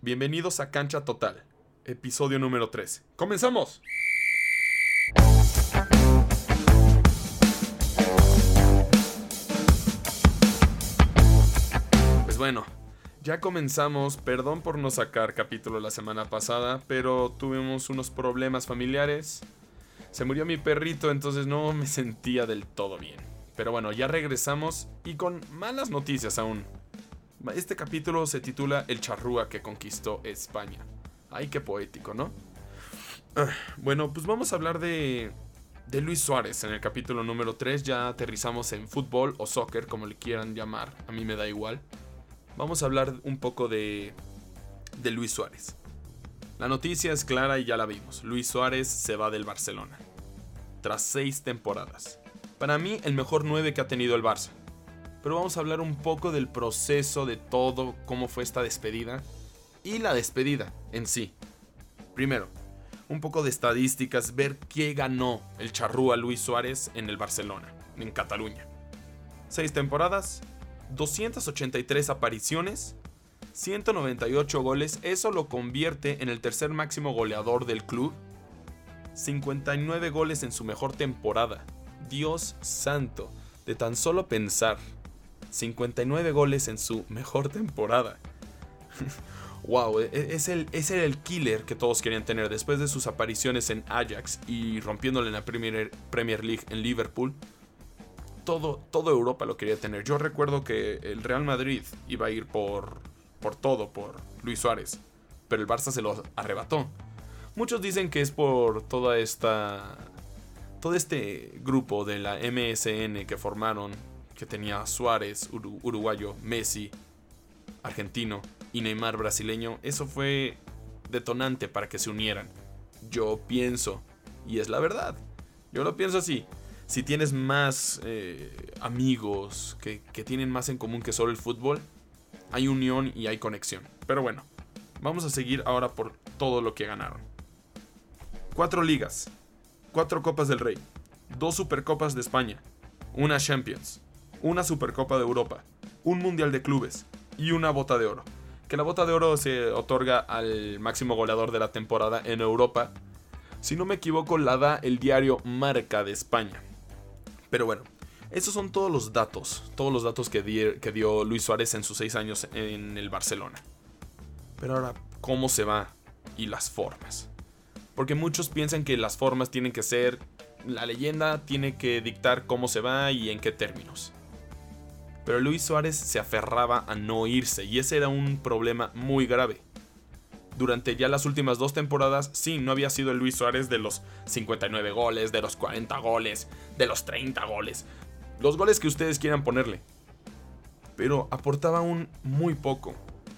Bienvenidos a Cancha Total, episodio número 3. ¡Comenzamos! Pues bueno, ya comenzamos. Perdón por no sacar capítulo la semana pasada, pero tuvimos unos problemas familiares. Se murió mi perrito, entonces no me sentía del todo bien. Pero bueno, ya regresamos y con malas noticias aún. Este capítulo se titula El charrúa que conquistó España. Ay, qué poético, ¿no? Ah, bueno, pues vamos a hablar de, de Luis Suárez en el capítulo número 3. Ya aterrizamos en fútbol o soccer, como le quieran llamar. A mí me da igual. Vamos a hablar un poco de, de Luis Suárez. La noticia es clara y ya la vimos. Luis Suárez se va del Barcelona. Tras seis temporadas. Para mí, el mejor 9 que ha tenido el Barça pero vamos a hablar un poco del proceso de todo, cómo fue esta despedida y la despedida en sí. Primero, un poco de estadísticas, ver qué ganó el charrúa Luis Suárez en el Barcelona, en Cataluña. Seis temporadas, 283 apariciones, 198 goles, eso lo convierte en el tercer máximo goleador del club. 59 goles en su mejor temporada. Dios santo, de tan solo pensar 59 goles en su mejor temporada. wow, e, e, es el, es el killer que todos querían tener después de sus apariciones en Ajax y rompiéndole en la Premier, Premier League en Liverpool. Todo, Europa lo quería tener. Yo recuerdo que el Real Madrid iba a ir por, por todo, por Luis Suárez, pero el Barça se lo arrebató. Muchos dicen que es por toda esta todo este grupo de la MSN que formaron que tenía Suárez, uruguayo, Messi, argentino y Neymar brasileño, eso fue detonante para que se unieran. Yo pienso, y es la verdad, yo lo pienso así. Si tienes más eh, amigos que, que tienen más en común que solo el fútbol, hay unión y hay conexión. Pero bueno, vamos a seguir ahora por todo lo que ganaron. Cuatro ligas, cuatro copas del Rey, dos supercopas de España, una Champions, una Supercopa de Europa, un Mundial de Clubes y una Bota de Oro. Que la Bota de Oro se otorga al máximo goleador de la temporada en Europa. Si no me equivoco, la da el diario Marca de España. Pero bueno, esos son todos los datos, todos los datos que, dio Luis Suárez en sus seis años en el Barcelona. Pero ahora, ¿cómo se va? Y las formas. Porque muchos piensan que las formas tienen que ser... La leyenda tiene que dictar cómo se va y en qué términos pero Luis Suárez se aferraba a no irse y ese era un problema muy grave. Durante ya las últimas dos temporadas, sí, no había sido el Luis Suárez de los 59 goles, de los 40 goles, de los 30 goles, los goles que ustedes quieran ponerle. Pero aportaba un muy poco.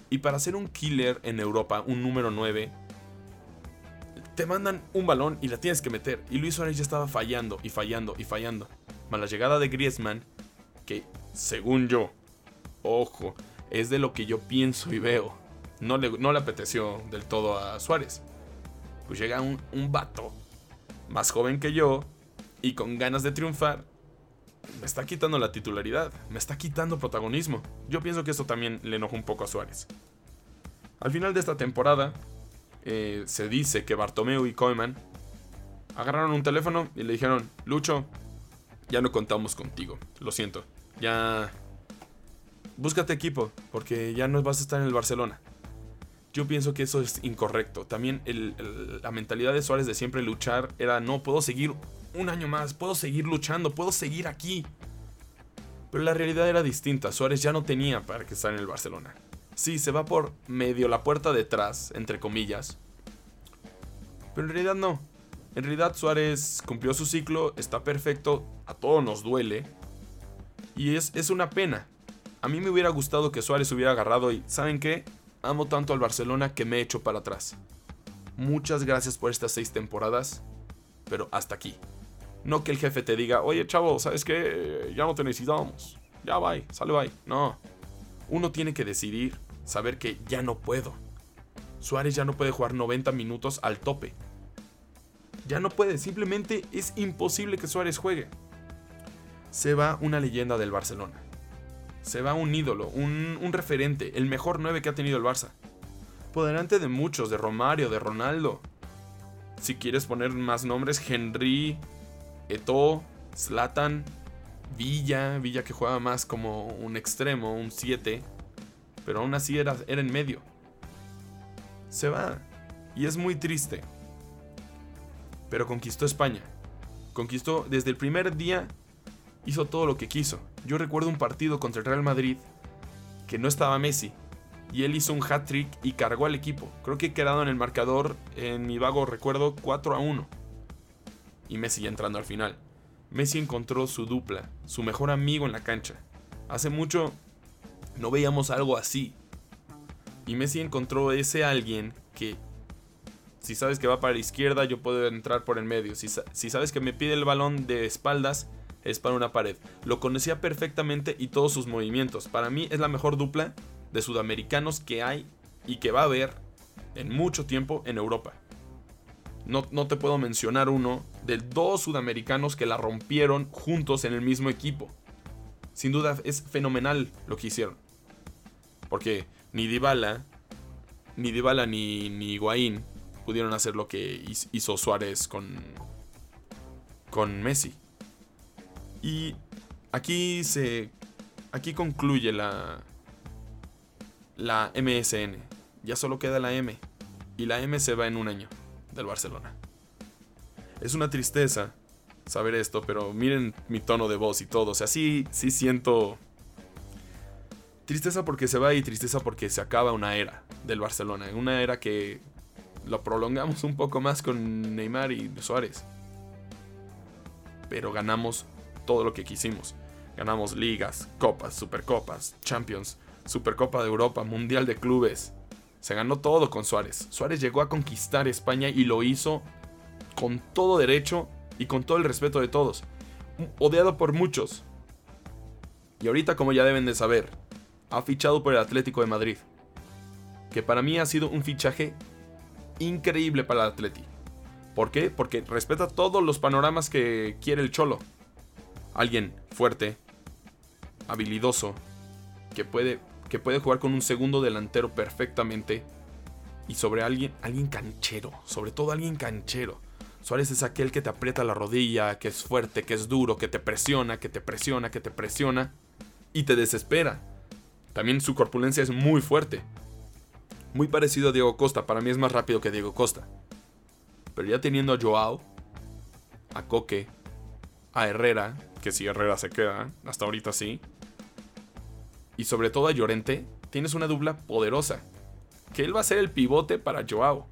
Y para ser un killer en Europa, un número 9, te mandan un balón y la tienes que meter. Y Luis Suárez ya estaba fallando y fallando y fallando. Más la llegada de Griezmann, que según yo, ojo, es de lo que yo pienso y veo. No le, no le apeteció del todo a Suárez. Pues llega un, un vato más joven que yo y con ganas de triunfar. Me está quitando la titularidad, me está quitando protagonismo. Yo pienso que eso también le enojó un poco a Suárez. Al final de esta temporada, eh, se dice que Bartomeu y Koeman agarraron un teléfono y le dijeron, Lucho, ya no contamos contigo, lo siento ya búscate equipo, porque ya no vas a estar en el Barcelona. Yo pienso que eso es incorrecto. También la mentalidad de Suárez de siempre luchar era, no, puedo seguir un año más, puedo seguir luchando, puedo seguir aquí. Pero la realidad era distinta, Suárez ya no tenía para que estar en el Barcelona. Sí, se va por medio la puerta detrás, entre comillas. Pero en realidad no. En realidad Suárez cumplió su ciclo, está perfecto, a todos nos duele, y es, es una pena. A mí me hubiera gustado que Suárez hubiera agarrado y, ¿saben qué? Amo tanto al Barcelona que me he hecho para atrás. Muchas gracias por estas seis temporadas, pero hasta aquí. No que el jefe te diga, oye chavo, ¿sabes qué? Ya no te necesitamos. Ya bye, sale bye. No. Uno tiene que decidir, saber que ya no puedo. Suárez ya no puede jugar 90 minutos al tope. Ya no puede, simplemente es imposible que Suárez juegue se va una leyenda del Barcelona. Se va un ídolo, un, referente, el mejor 9 que ha tenido el Barça. por delante de muchos, de Romario, de Ronaldo. Si quieres poner más nombres, Henry, Eto, Zlatan, Villa, Villa que juega más como un extremo, un 7, pero aún así era, era en medio. Se va. Y es muy triste. Pero conquistó España. Conquistó desde el primer día, hizo todo lo que quiso. Yo recuerdo un partido contra el Real Madrid que no estaba Messi. Y él hizo un hat-trick y cargó al equipo. Creo que he quedado en el marcador, en mi vago recuerdo, 4 a 1. Y Messi ya entrando al final. Messi encontró su dupla, su mejor amigo en la cancha. Hace mucho no veíamos algo así. Y Messi encontró ese alguien que, si sabes que va para la izquierda, yo puedo entrar por el medio. Si, si sabes que me pide el balón de espaldas, es para una pared. Lo conocía perfectamente y todos sus movimientos. Para mí es la mejor dupla de sudamericanos que hay y que va a haber en mucho tiempo en Europa. No, no, te puedo mencionar uno de dos sudamericanos que la rompieron juntos en el mismo equipo. Sin duda es fenomenal lo que hicieron. Porque ni Dybala, ni Dybala ni, ni pudieron hacer lo que hizo Suárez con, con Messi. Y aquí se. Aquí concluye la. La MSN. Ya solo queda la M. Y la M se va en un año del Barcelona. Es una tristeza saber esto, pero miren mi tono de voz y todo. O sea, sí, sí siento. Tristeza porque se va y tristeza porque se acaba una era del Barcelona. Una era que lo prolongamos un poco más con Neymar y Suárez. Pero ganamos todo lo que quisimos. Ganamos ligas, copas, supercopas, champions, supercopa de Europa, mundial de clubes. Se ganó todo con Suárez. Suárez llegó a conquistar España y lo hizo con todo derecho y con todo el respeto de todos. Odiado por muchos. Y ahorita, como ya deben de saber, ha fichado por el Atlético de Madrid. Que para mí ha sido un fichaje increíble para el Atleti. ¿Por qué? Porque respeta todos los panoramas que quiere el Cholo alguien fuerte, habilidoso, que puede, que puede jugar con un segundo delantero perfectamente. Y sobre alguien, alguien canchero, sobre todo alguien canchero. Suárez es aquel que te aprieta la rodilla, que es fuerte, que es duro, que te presiona, que te presiona, que te presiona y te desespera. También su corpulencia es muy fuerte. Muy parecido a Diego Costa, para mí es más rápido que Diego Costa. Pero ya teniendo a Joao, a Coque, a Herrera, que si Herrera se queda, hasta ahorita sí. Y sobre todo a Llorente, tienes una dupla poderosa. Que él va a ser el pivote para Joao.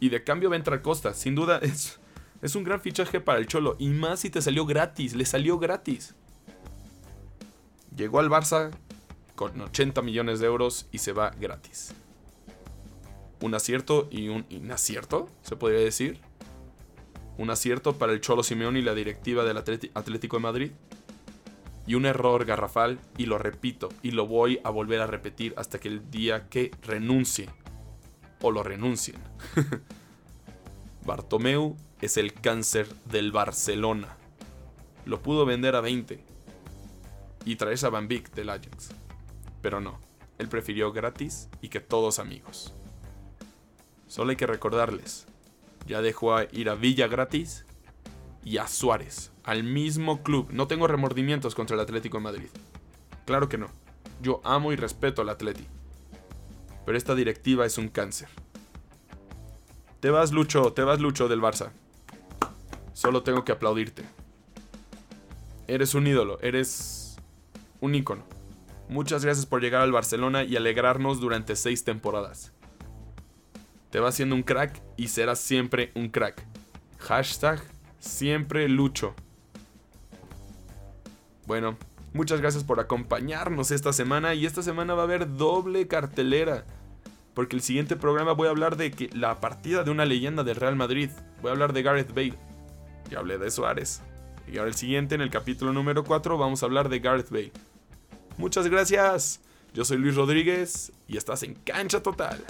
Y de cambio va a entrar Costa. Sin duda es, es un gran fichaje para el Cholo. Y más si te salió gratis. Le salió gratis. Llegó al Barça con 80 millones de euros y se va gratis. Un acierto y un inacierto, se podría decir un acierto para el Cholo Simeone y la directiva del Atlético de Madrid. Y un error garrafal, y lo repito, y lo voy a volver a repetir hasta que el día que renuncie. O lo renuncien. Bartomeu es el cáncer del Barcelona. Lo pudo vender a 20 y traerse a Van del Ajax. Pero no, él prefirió gratis y que todos amigos. Solo hay que recordarles, ya dejó ir a Villa gratis y a Suárez, al mismo club. No tengo remordimientos contra el Atlético de Madrid. Claro que no. Yo amo y respeto al Atleti. Pero esta directiva es un cáncer. Te vas, Lucho, te vas, Lucho del Barça. Solo tengo que aplaudirte. Eres un ídolo, eres un ícono. Muchas gracias por llegar al Barcelona y alegrarnos durante seis temporadas. Te va siendo un crack y serás siempre un crack. Hashtag siempre lucho. Bueno, muchas gracias por acompañarnos esta semana y esta semana va a haber doble cartelera. Porque el siguiente programa voy a hablar de que la partida de una leyenda del Real Madrid. Voy a hablar de Gareth Bale. Ya hablé de Suárez. Y ahora el siguiente, en el capítulo número 4, vamos a hablar de Gareth Bale. Muchas gracias. Yo soy Luis Rodríguez y estás en Cancha Total.